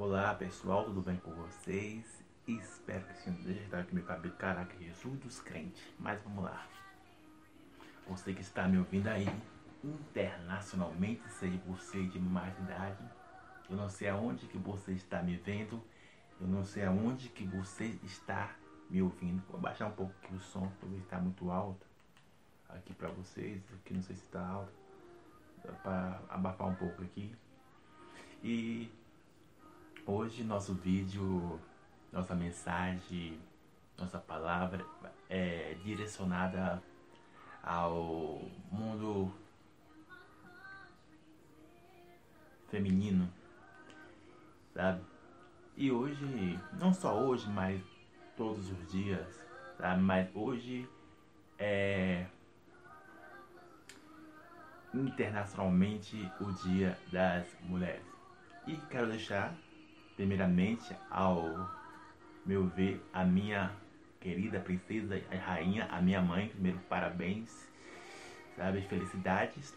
Olá pessoal, tudo bem com vocês? Espero que sim, deixa eu aqui meu cabelo, caraca, Jesus dos crentes. Mas vamos lá. Você que está me ouvindo aí, internacionalmente, seja você de mais idade, eu não sei aonde que você está me vendo, eu não sei aonde que você está me ouvindo. Vou baixar um pouco aqui o som, porque está muito alto aqui para vocês, aqui não sei se está alto, para abafar um pouco aqui. E Hoje nosso vídeo, nossa mensagem, nossa palavra é direcionada ao mundo feminino, sabe? E hoje, não só hoje, mas todos os dias, sabe? Mas hoje é internacionalmente o Dia das Mulheres. E quero deixar primeiramente ao meu ver a minha querida princesa a rainha, a minha mãe, primeiro parabéns, sabe, felicidades.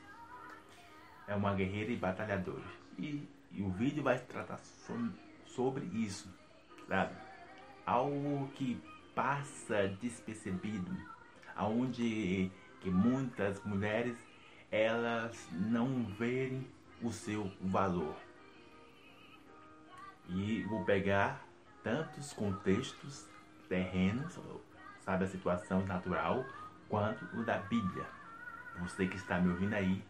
É uma guerreira e batalhadora. E, e o vídeo vai tratar so, sobre isso, sabe? Algo que passa despercebido, aonde que muitas mulheres elas não verem o seu valor. E vou pegar tantos contextos terrenos, sabe, a situação natural, quanto o da Bíblia. Você que está me ouvindo aí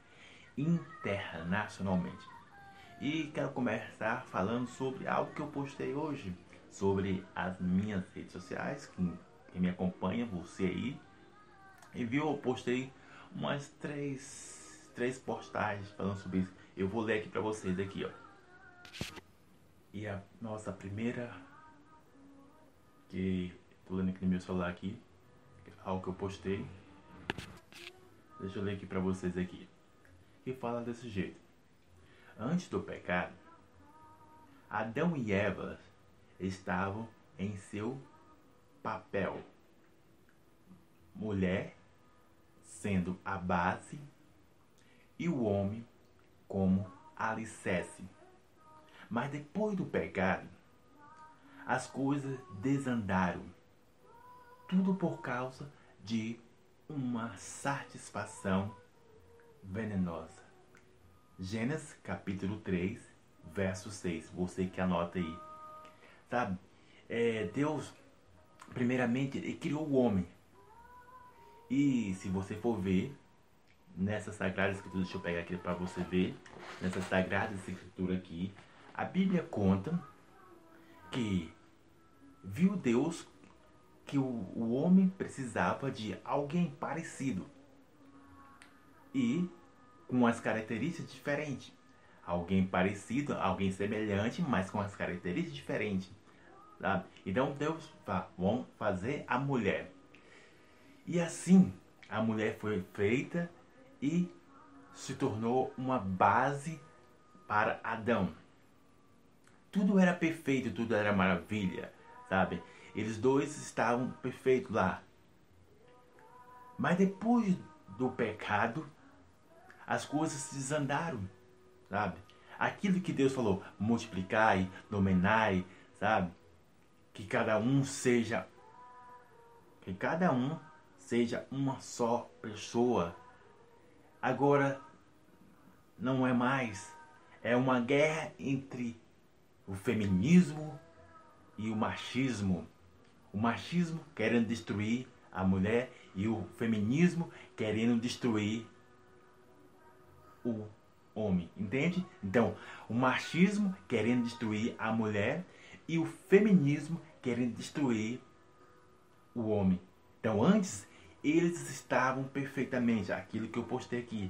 internacionalmente. E quero começar falando sobre algo que eu postei hoje, sobre as minhas redes sociais, que, que me acompanha, você aí. E viu, eu postei umas três, três postagens falando sobre isso. Eu vou ler aqui para vocês aqui, ó. E a nossa primeira, que tô lendo aqui no meu celular aqui, algo que eu postei. Deixa eu ler aqui para vocês aqui. Que fala desse jeito. Antes do pecado, Adão e Eva estavam em seu papel. Mulher sendo a base e o homem como alicerce. Mas depois do pecado, as coisas desandaram. Tudo por causa de uma satisfação venenosa. Gênesis capítulo 3, verso 6. Você que anota aí. Sabe? É, Deus, primeiramente, ele criou o homem. E se você for ver, nessa sagrada escritura, deixa eu pegar aqui para você ver, nessa sagrada escritura aqui, a Bíblia conta que viu Deus que o, o homem precisava de alguém parecido e com as características diferentes. Alguém parecido, alguém semelhante, mas com as características diferentes. Sabe? Então Deus fala, vamos fazer a mulher. E assim a mulher foi feita e se tornou uma base para Adão tudo era perfeito, tudo era maravilha, sabe? Eles dois estavam perfeitos lá. Mas depois do pecado, as coisas se desandaram, sabe? Aquilo que Deus falou, multiplicai, dominai, sabe? Que cada um seja que cada um seja uma só pessoa. Agora não é mais, é uma guerra entre o feminismo e o machismo. O machismo querendo destruir a mulher e o feminismo querendo destruir o homem, entende? Então, o machismo querendo destruir a mulher e o feminismo querendo destruir o homem. Então, antes eles estavam perfeitamente, aquilo que eu postei aqui,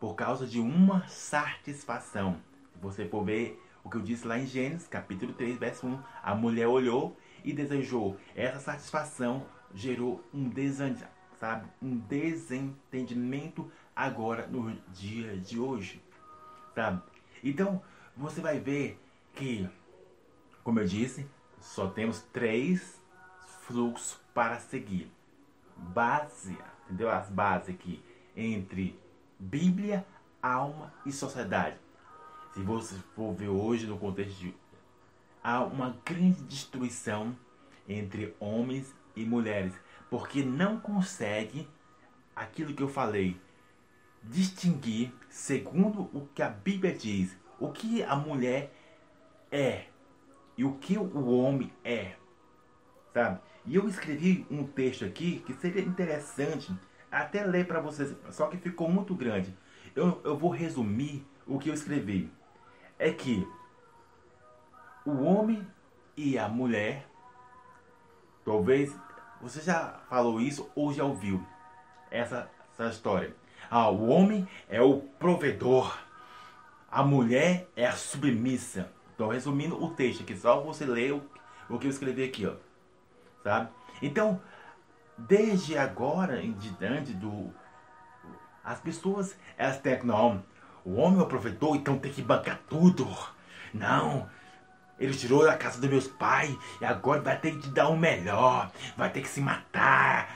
por causa de uma satisfação. Se você for ver o que eu disse lá em Gênesis, capítulo 3, verso 1. A mulher olhou e desejou. Essa satisfação gerou um desânimo, sabe? Um desentendimento agora no dia de hoje, sabe? Então, você vai ver que, como eu disse, só temos três fluxos para seguir. Base, entendeu? As bases aqui entre Bíblia, alma e sociedade. Se você for ver hoje no contexto de, há uma grande destruição entre homens e mulheres, porque não consegue aquilo que eu falei, distinguir segundo o que a Bíblia diz, o que a mulher é e o que o homem é, sabe? E eu escrevi um texto aqui que seria interessante até ler para vocês, só que ficou muito grande. Eu, eu vou resumir o que eu escrevi. É que o homem e a mulher, talvez você já falou isso ou já ouviu essa, essa história. Ah, o homem é o provedor, a mulher é a submissa. Estou resumindo o texto aqui, só você ler o, o que eu escrevi aqui, ó. Sabe? Então, desde agora em diante do as pessoas elas têm não, o homem o provedor, então tem que bancar tudo. Não, ele tirou da casa dos meus pais e agora vai ter que dar o melhor, vai ter que se matar.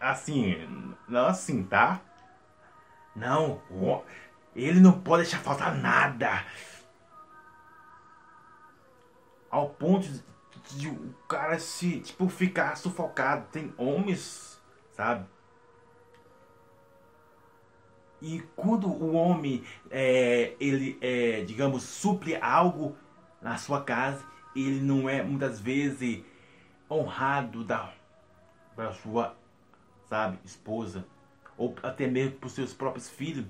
Assim, não assim, tá? Não, ele não pode deixar faltar nada. Ao ponto de o cara se, tipo, ficar sufocado. Tem homens, sabe? E quando o homem, é, ele, é, digamos, supre algo na sua casa, ele não é muitas vezes honrado da, da sua, sabe, esposa, ou até mesmo por seus próprios filhos.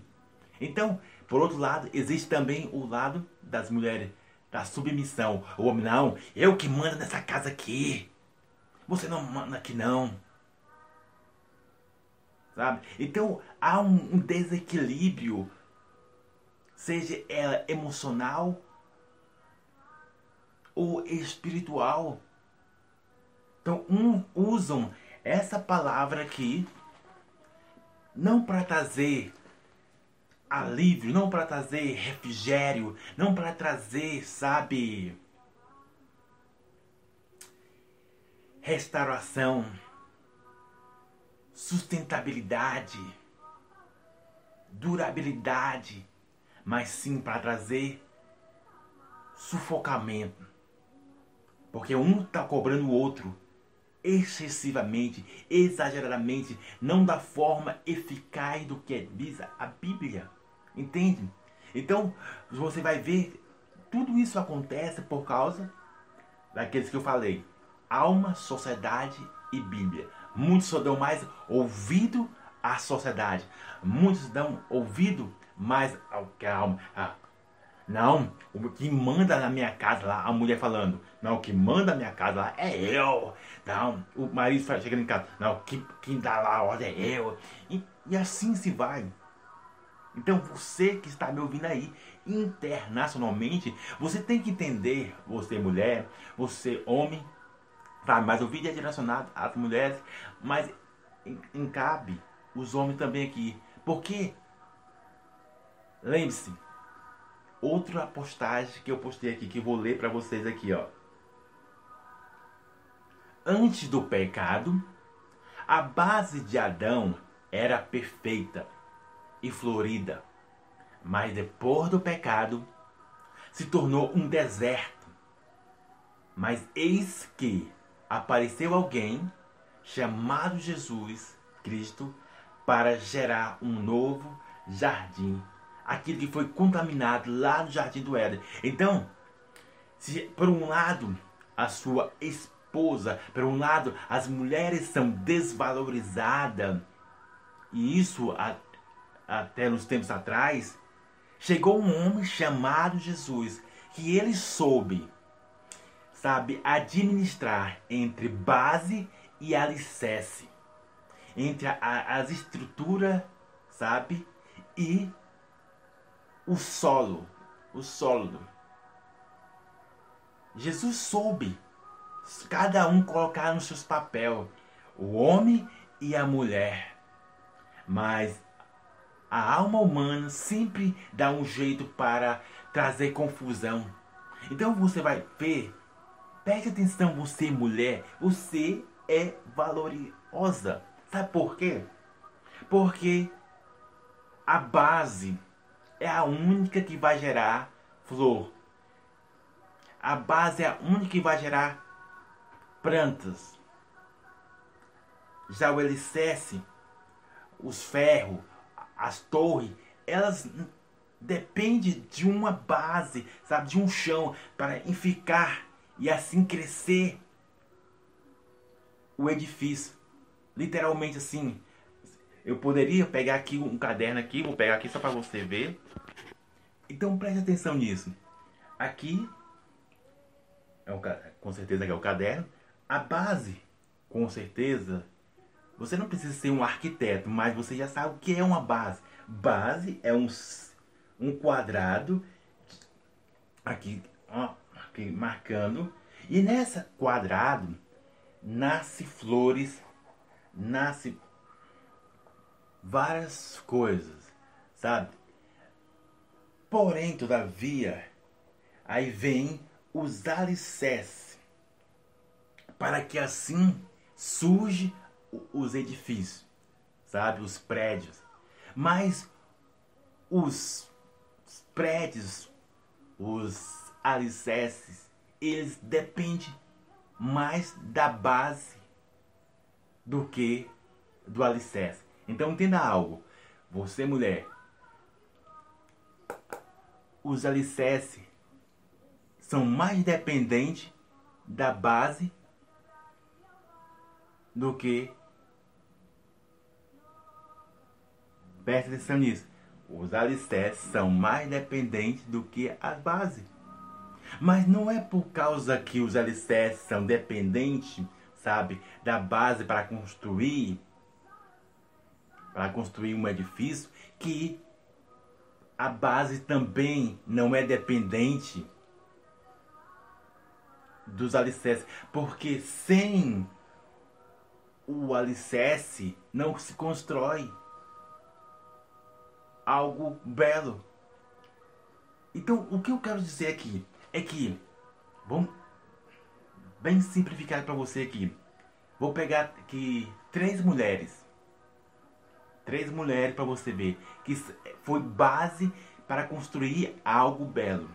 Então, por outro lado, existe também o lado das mulheres, da submissão. O homem, não, eu que mando nessa casa aqui. Você não manda aqui não. Sabe? Então, há um, um desequilíbrio, seja ela emocional ou espiritual. Então, um usam essa palavra aqui não para trazer alívio, não para trazer refrigério, não para trazer, sabe, restauração, sustentabilidade, durabilidade, mas sim para trazer sufocamento. Porque um está cobrando o outro excessivamente, exageradamente, não da forma eficaz do que diz a Bíblia. Entende? Então, você vai ver, tudo isso acontece por causa daqueles que eu falei: alma, sociedade e Bíblia. Muitos só dão mais ouvido à sociedade, muitos dão ouvido mais ao que a alma. Ah, não, o que manda na minha casa lá, a mulher falando, não, o que manda na minha casa lá é eu. Não, o marido chegando em casa, não, quem, quem dá lá a ordem é eu. E, e assim se vai. Então você que está me ouvindo aí, internacionalmente, você tem que entender, você mulher, você homem, tá? mas o vídeo é direcionado às mulheres, mas encabe os homens também aqui. Porque, lembre-se, outra postagem que eu postei aqui, que eu vou ler para vocês aqui, ó. Antes do pecado, a base de Adão era perfeita e florida, mas depois do pecado, se tornou um deserto. Mas eis que apareceu alguém chamado Jesus Cristo para gerar um novo jardim aquilo que foi contaminado lá no jardim do Éden. Então, se por um lado a sua esposa, por um lado as mulheres são desvalorizadas, e isso a, até nos tempos atrás, chegou um homem chamado Jesus, que ele soube, sabe, administrar entre base e alicerce, entre a, a, as estruturas, sabe, e o solo, o sólido. Jesus soube cada um colocar nos seus papéis, o homem e a mulher. Mas a alma humana sempre dá um jeito para trazer confusão. Então você vai ver, preste atenção, você mulher, você é valorosa. Sabe por quê? Porque a base é a única que vai gerar flor. A base é a única que vai gerar plantas. Já o alicerce, os ferros, as torres, elas dependem de uma base, sabe, de um chão para ficar e assim crescer o edifício. Literalmente assim. Eu poderia pegar aqui um caderno aqui, vou pegar aqui só para você ver. Então preste atenção nisso. Aqui é um, com certeza é o caderno. A base, com certeza, você não precisa ser um arquiteto, mas você já sabe o que é uma base. Base é um, um quadrado aqui, ó, marcando. E nessa quadrado nasce flores, nasce várias coisas, sabe? Porém, todavia, aí vem os alicerces, para que assim surge os edifícios, sabe, os prédios. Mas os prédios, os alicerces, eles dependem mais da base do que do alicerce. Então entenda algo. Você mulher, os alicerces são mais dependentes da base do que preste atenção nisso. Os alicerces são mais dependentes do que a base. Mas não é por causa que os alicerces são dependentes, sabe, da base para construir para construir um edifício que a base também não é dependente dos alicerces, porque sem o alicerce não se constrói algo belo. Então, o que eu quero dizer aqui é que, vamos bem simplificar para você aqui. Vou pegar aqui três mulheres. Três mulheres para você ver que foi base para construir algo belo.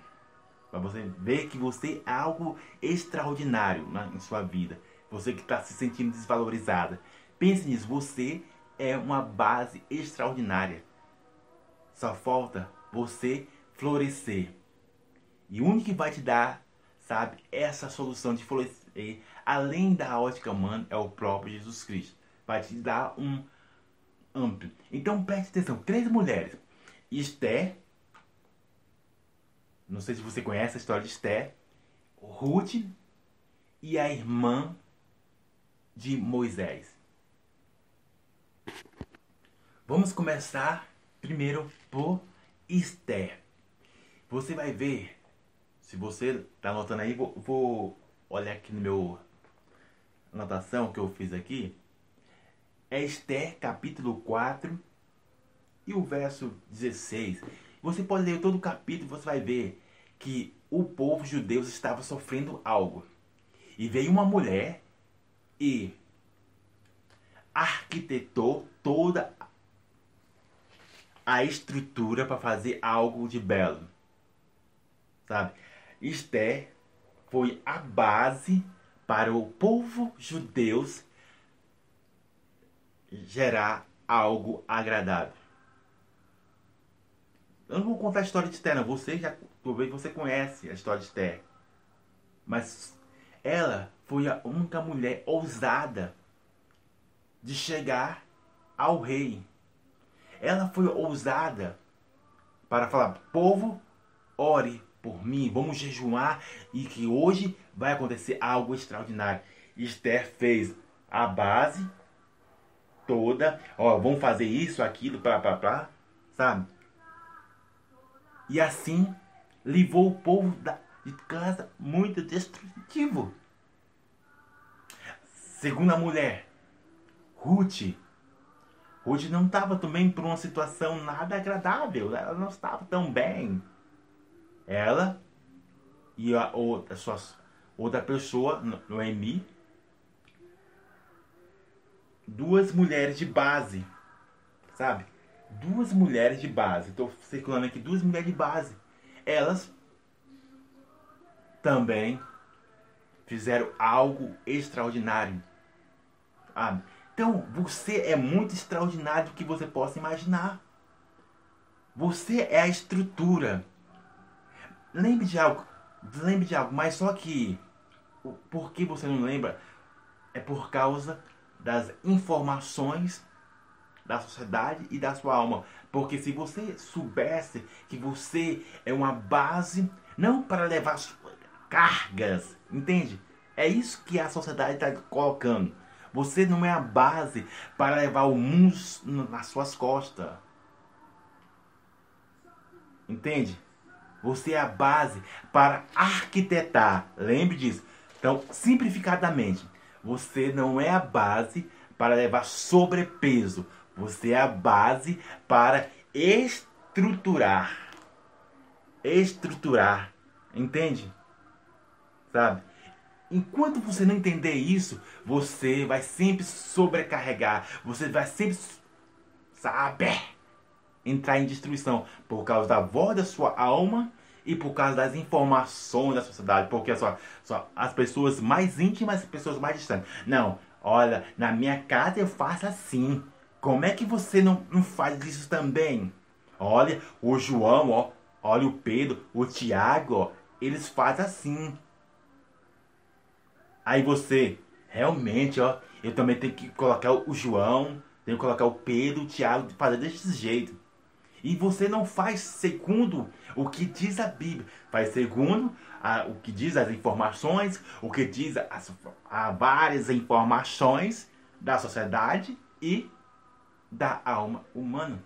Para você ver que você é algo extraordinário na, em sua vida. Você que está se sentindo desvalorizada. Pense nisso, você é uma base extraordinária. Só falta você florescer. E o único que vai te dar, sabe, essa solução de florescer, além da ótica humana, é o próprio Jesus Cristo. Vai te dar um amplo. Então preste atenção, três mulheres. Esther, não sei se você conhece a história de Esther, Ruth e a irmã de Moisés. Vamos começar primeiro por Esther. Você vai ver, se você está anotando aí, vou, vou olhar aqui no meu anotação que eu fiz aqui. É Esther capítulo 4 e o verso 16. Você pode ler todo o capítulo e você vai ver que o povo judeu estava sofrendo algo. E veio uma mulher e arquitetou toda a estrutura para fazer algo de belo. Sabe? Esther foi a base para o povo judeu gerar algo agradável. Eu não vou contar a história de Esther, não. Você já, talvez você conhece a história de Esther. Mas ela foi a única mulher ousada de chegar ao rei. Ela foi ousada para falar: povo, ore por mim, vamos jejuar e que hoje vai acontecer algo extraordinário. Esther fez a base toda, ó, vamos fazer isso, aquilo, para para para, sabe? E assim levou o povo da, de casa muito destrutivo. Segunda mulher, Ruth. Ruth não estava também por uma situação nada agradável. Ela não estava tão bem. Ela e a outra, suas, outra pessoa, Noemi, duas mulheres de base, sabe? Duas mulheres de base. Estou circulando aqui duas mulheres de base. Elas também fizeram algo extraordinário. Ah, então, você é muito extraordinário do que você possa imaginar. Você é a estrutura. Lembre de algo, lembre de algo, mas só que por que você não lembra é por causa das informações da sociedade e da sua alma. Porque se você soubesse que você é uma base, não para levar cargas, entende? É isso que a sociedade está colocando. Você não é a base para levar o mundo nas suas costas. Entende? Você é a base para arquitetar. Lembre disso. Então, simplificadamente, você não é a base para levar sobrepeso. Você é a base para estruturar. Estruturar. Entende? Sabe? Enquanto você não entender isso, você vai sempre sobrecarregar. Você vai sempre, sabe, entrar em destruição por causa da voz da sua alma e por causa das informações da sociedade. Porque só, só as pessoas mais íntimas as pessoas mais distantes. Não, olha, na minha casa eu faço assim. Como é que você não, não faz isso também? Olha, o João, ó, olha o Pedro, o Tiago, ó, eles fazem assim. Aí você, realmente, ó, eu também tenho que colocar o João, tenho que colocar o Pedro, o Tiago, fazer desse jeito. E você não faz segundo o que diz a Bíblia, faz segundo a, o que diz as informações, o que diz as, a várias informações da sociedade e da alma humana.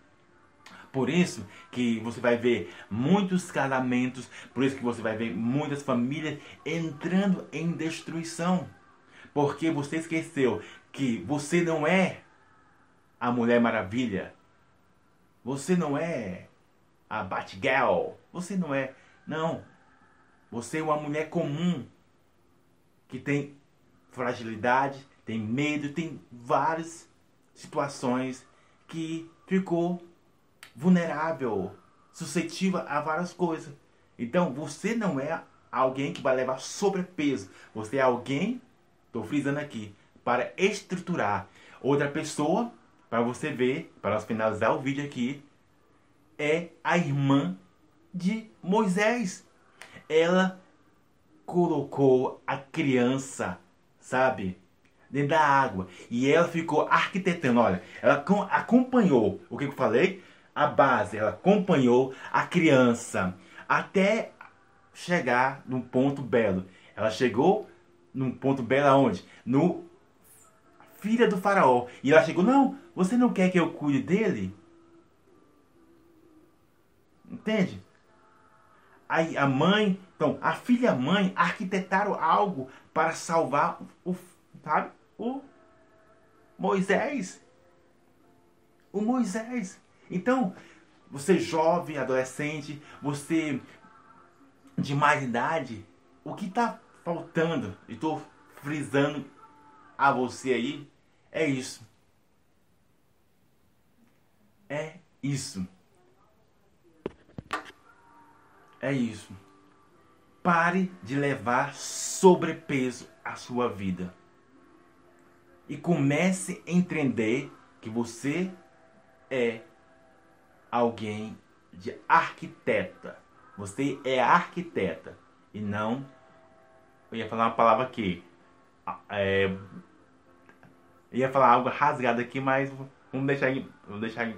Por isso que você vai ver muitos casamentos, por isso que você vai ver muitas famílias entrando em destruição. Porque você esqueceu que você não é a Mulher Maravilha. Você não é a Batgirl. Você não é. Não. Você é uma mulher comum que tem fragilidade, tem medo, tem várias situações que ficou vulnerável, suscetível a várias coisas. Então você não é alguém que vai levar sobrepeso. Você é alguém, estou frisando aqui, para estruturar. Outra pessoa, para você ver, para finalizar o vídeo aqui, é a irmã de Moisés. Ela colocou a criança, sabe? dentro da água. E ela ficou arquitetando. Olha, ela acompanhou o que eu falei? A base. Ela acompanhou a criança até chegar num ponto belo. Ela chegou num ponto belo aonde? No filha do faraó. E ela chegou, não, você não quer que eu cuide dele? Entende? Aí a mãe, então, a filha e a mãe arquitetaram algo para salvar o, sabe? o Moisés. O Moisés. Então, você jovem, adolescente, você de mais idade, o que está faltando, e estou frisando a você aí, é isso. É isso. É isso. Pare de levar sobrepeso à sua vida e comece a entender que você é alguém de arquiteta. Você é arquiteta e não. Eu ia falar uma palavra aqui. É, eu ia falar algo rasgado aqui, mas vamos deixar em, vamos deixar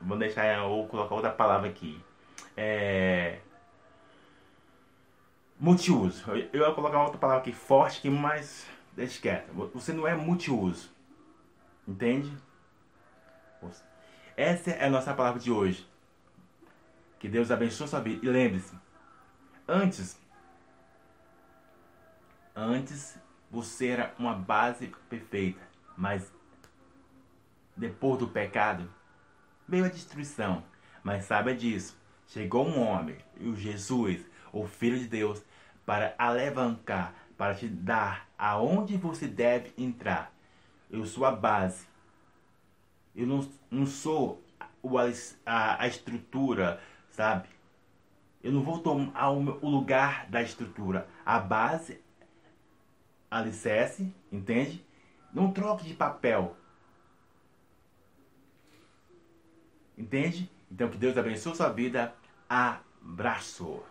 vamos deixar ou colocar outra palavra aqui. É, multiuso. Eu ia colocar outra palavra aqui forte, que mais deixa quieto. Você não é multiuso. Entende? Essa é a nossa palavra de hoje. Que Deus abençoe sua vida. E lembre-se, antes, antes você era uma base perfeita, mas depois do pecado veio a destruição. Mas saiba disso, chegou um homem, o Jesus, o Filho de Deus, para alavancar, para te dar aonde você deve entrar. Eu sou a base. Eu não, não sou a, a estrutura, sabe? Eu não vou tomar o lugar da estrutura. A base, alicerce, entende? Não troque de papel. Entende? Então que Deus abençoe sua vida. Abraço.